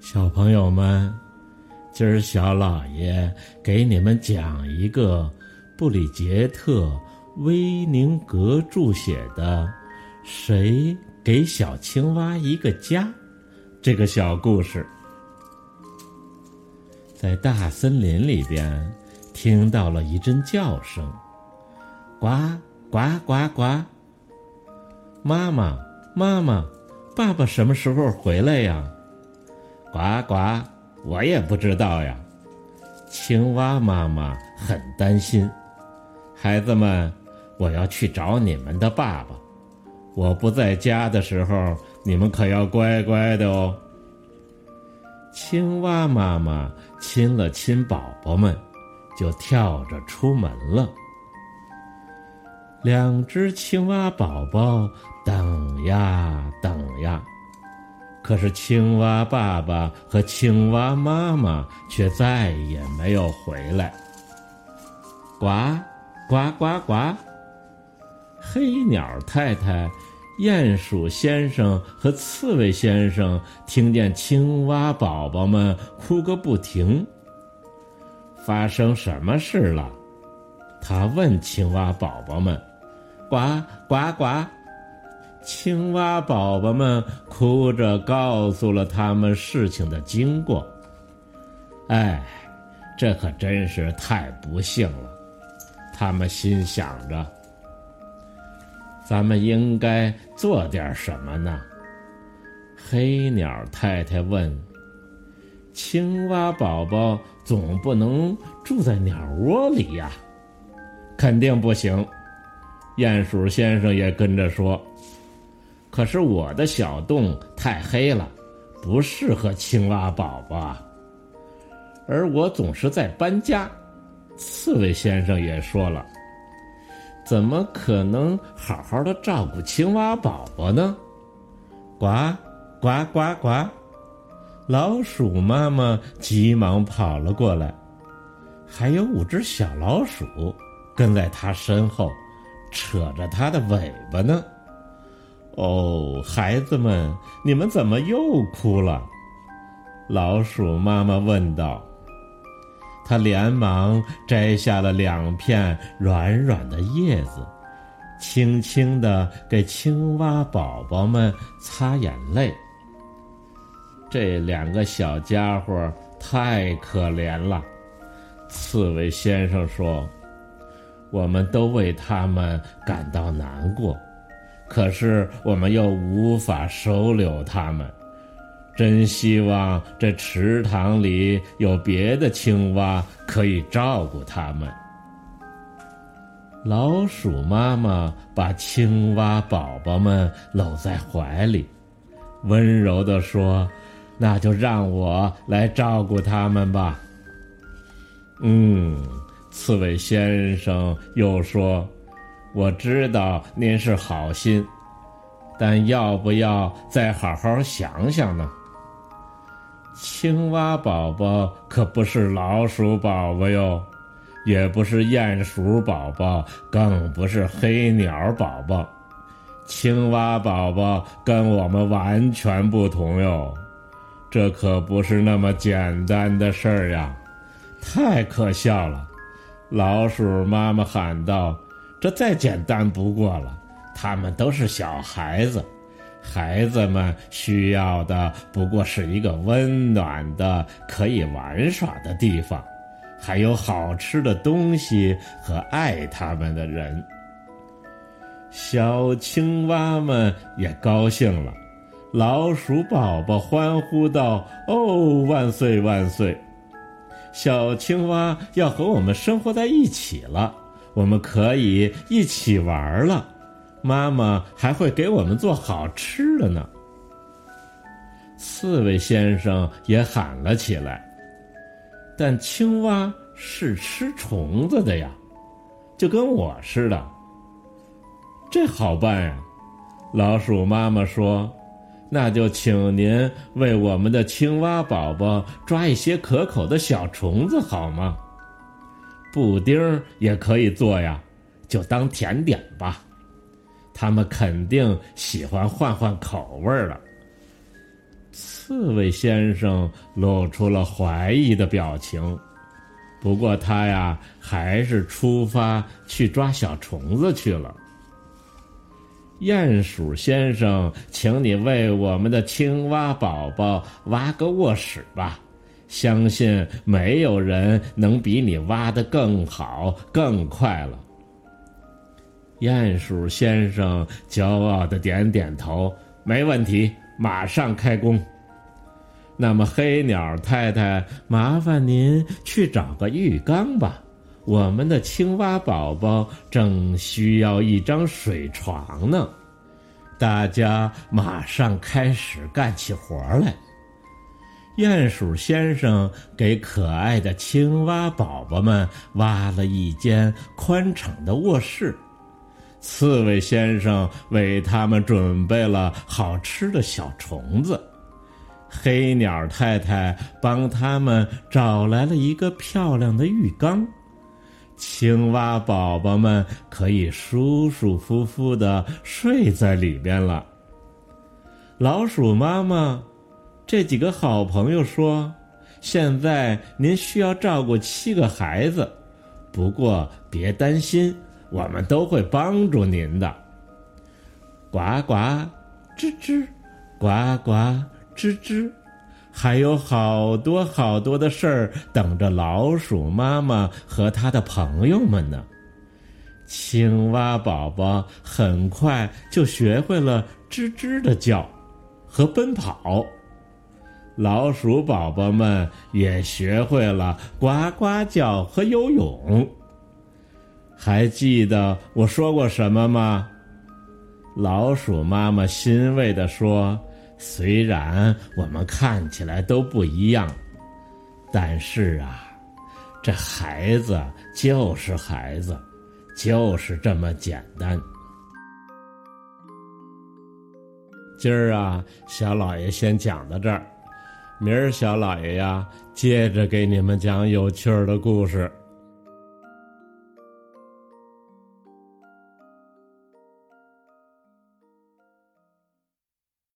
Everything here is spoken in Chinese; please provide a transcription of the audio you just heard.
小朋友们，今儿小老爷给你们讲一个布里杰特·威宁格著写的《谁给小青蛙一个家》这个小故事。在大森林里边，听到了一阵叫声：“呱呱呱呱！”妈妈，妈妈，爸爸什么时候回来呀？呱呱，我也不知道呀。青蛙妈妈很担心，孩子们，我要去找你们的爸爸。我不在家的时候，你们可要乖乖的哦。青蛙妈妈亲了亲宝宝们，就跳着出门了。两只青蛙宝宝等呀等呀。可是青蛙爸爸和青蛙妈妈却再也没有回来。呱，呱呱呱！黑鸟太太、鼹鼠先生和刺猬先生听见青蛙宝宝们哭个不停。发生什么事了？他问青蛙宝宝们。呱呱呱！青蛙宝宝们哭着告诉了他们事情的经过。哎，这可真是太不幸了，他们心想着。咱们应该做点什么呢？黑鸟太太问。青蛙宝宝总不能住在鸟窝里呀，肯定不行。鼹鼠先生也跟着说。可是我的小洞太黑了，不适合青蛙宝宝啊。而我总是在搬家，刺猬先生也说了，怎么可能好好的照顾青蛙宝宝呢？呱，呱呱呱！老鼠妈妈急忙跑了过来，还有五只小老鼠跟在它身后，扯着它的尾巴呢。哦，孩子们，你们怎么又哭了？老鼠妈妈问道。她连忙摘下了两片软软的叶子，轻轻地给青蛙宝宝们擦眼泪。这两个小家伙太可怜了，刺猬先生说：“我们都为他们感到难过。”可是我们又无法收留它们，真希望这池塘里有别的青蛙可以照顾它们。老鼠妈妈把青蛙宝宝们搂在怀里，温柔地说：“那就让我来照顾它们吧。”嗯，刺猬先生又说。我知道您是好心，但要不要再好好想想呢？青蛙宝宝可不是老鼠宝宝哟，也不是鼹鼠宝宝，更不是黑鸟宝宝。青蛙宝宝跟我们完全不同哟，这可不是那么简单的事儿呀！太可笑了！老鼠妈妈喊道。这再简单不过了，他们都是小孩子，孩子们需要的不过是一个温暖的、可以玩耍的地方，还有好吃的东西和爱他们的人。小青蛙们也高兴了，老鼠宝宝欢呼道：“哦，万岁万岁！小青蛙要和我们生活在一起了。”我们可以一起玩了，妈妈还会给我们做好吃的呢。刺猬先生也喊了起来：“但青蛙是吃虫子的呀，就跟我似的。”这好办呀，老鼠妈妈说：“那就请您为我们的青蛙宝宝抓一些可口的小虫子好吗？”布丁也可以做呀，就当甜点吧。他们肯定喜欢换换口味了。刺猬先生露出了怀疑的表情，不过他呀还是出发去抓小虫子去了。鼹鼠先生，请你为我们的青蛙宝宝挖个卧室吧，相信没有人能比你挖得更好、更快了。鼹鼠先生骄傲的点点头，没问题，马上开工。那么，黑鸟太太，麻烦您去找个浴缸吧，我们的青蛙宝宝正需要一张水床呢。大家马上开始干起活来。鼹鼠先生给可爱的青蛙宝宝们挖了一间宽敞的卧室。刺猬先生为他们准备了好吃的小虫子，黑鸟太太帮他们找来了一个漂亮的浴缸，青蛙宝宝们可以舒舒服服的睡在里边了。老鼠妈妈，这几个好朋友说：“现在您需要照顾七个孩子，不过别担心。”我们都会帮助您的。呱呱，吱吱，呱呱，吱吱，还有好多好多的事儿等着老鼠妈妈和他的朋友们呢。青蛙宝宝很快就学会了吱吱的叫和奔跑，老鼠宝宝们也学会了呱呱叫和游泳。还记得我说过什么吗？老鼠妈妈欣慰地说：“虽然我们看起来都不一样，但是啊，这孩子就是孩子，就是这么简单。”今儿啊，小老爷先讲到这儿，明儿小老爷呀，接着给你们讲有趣儿的故事。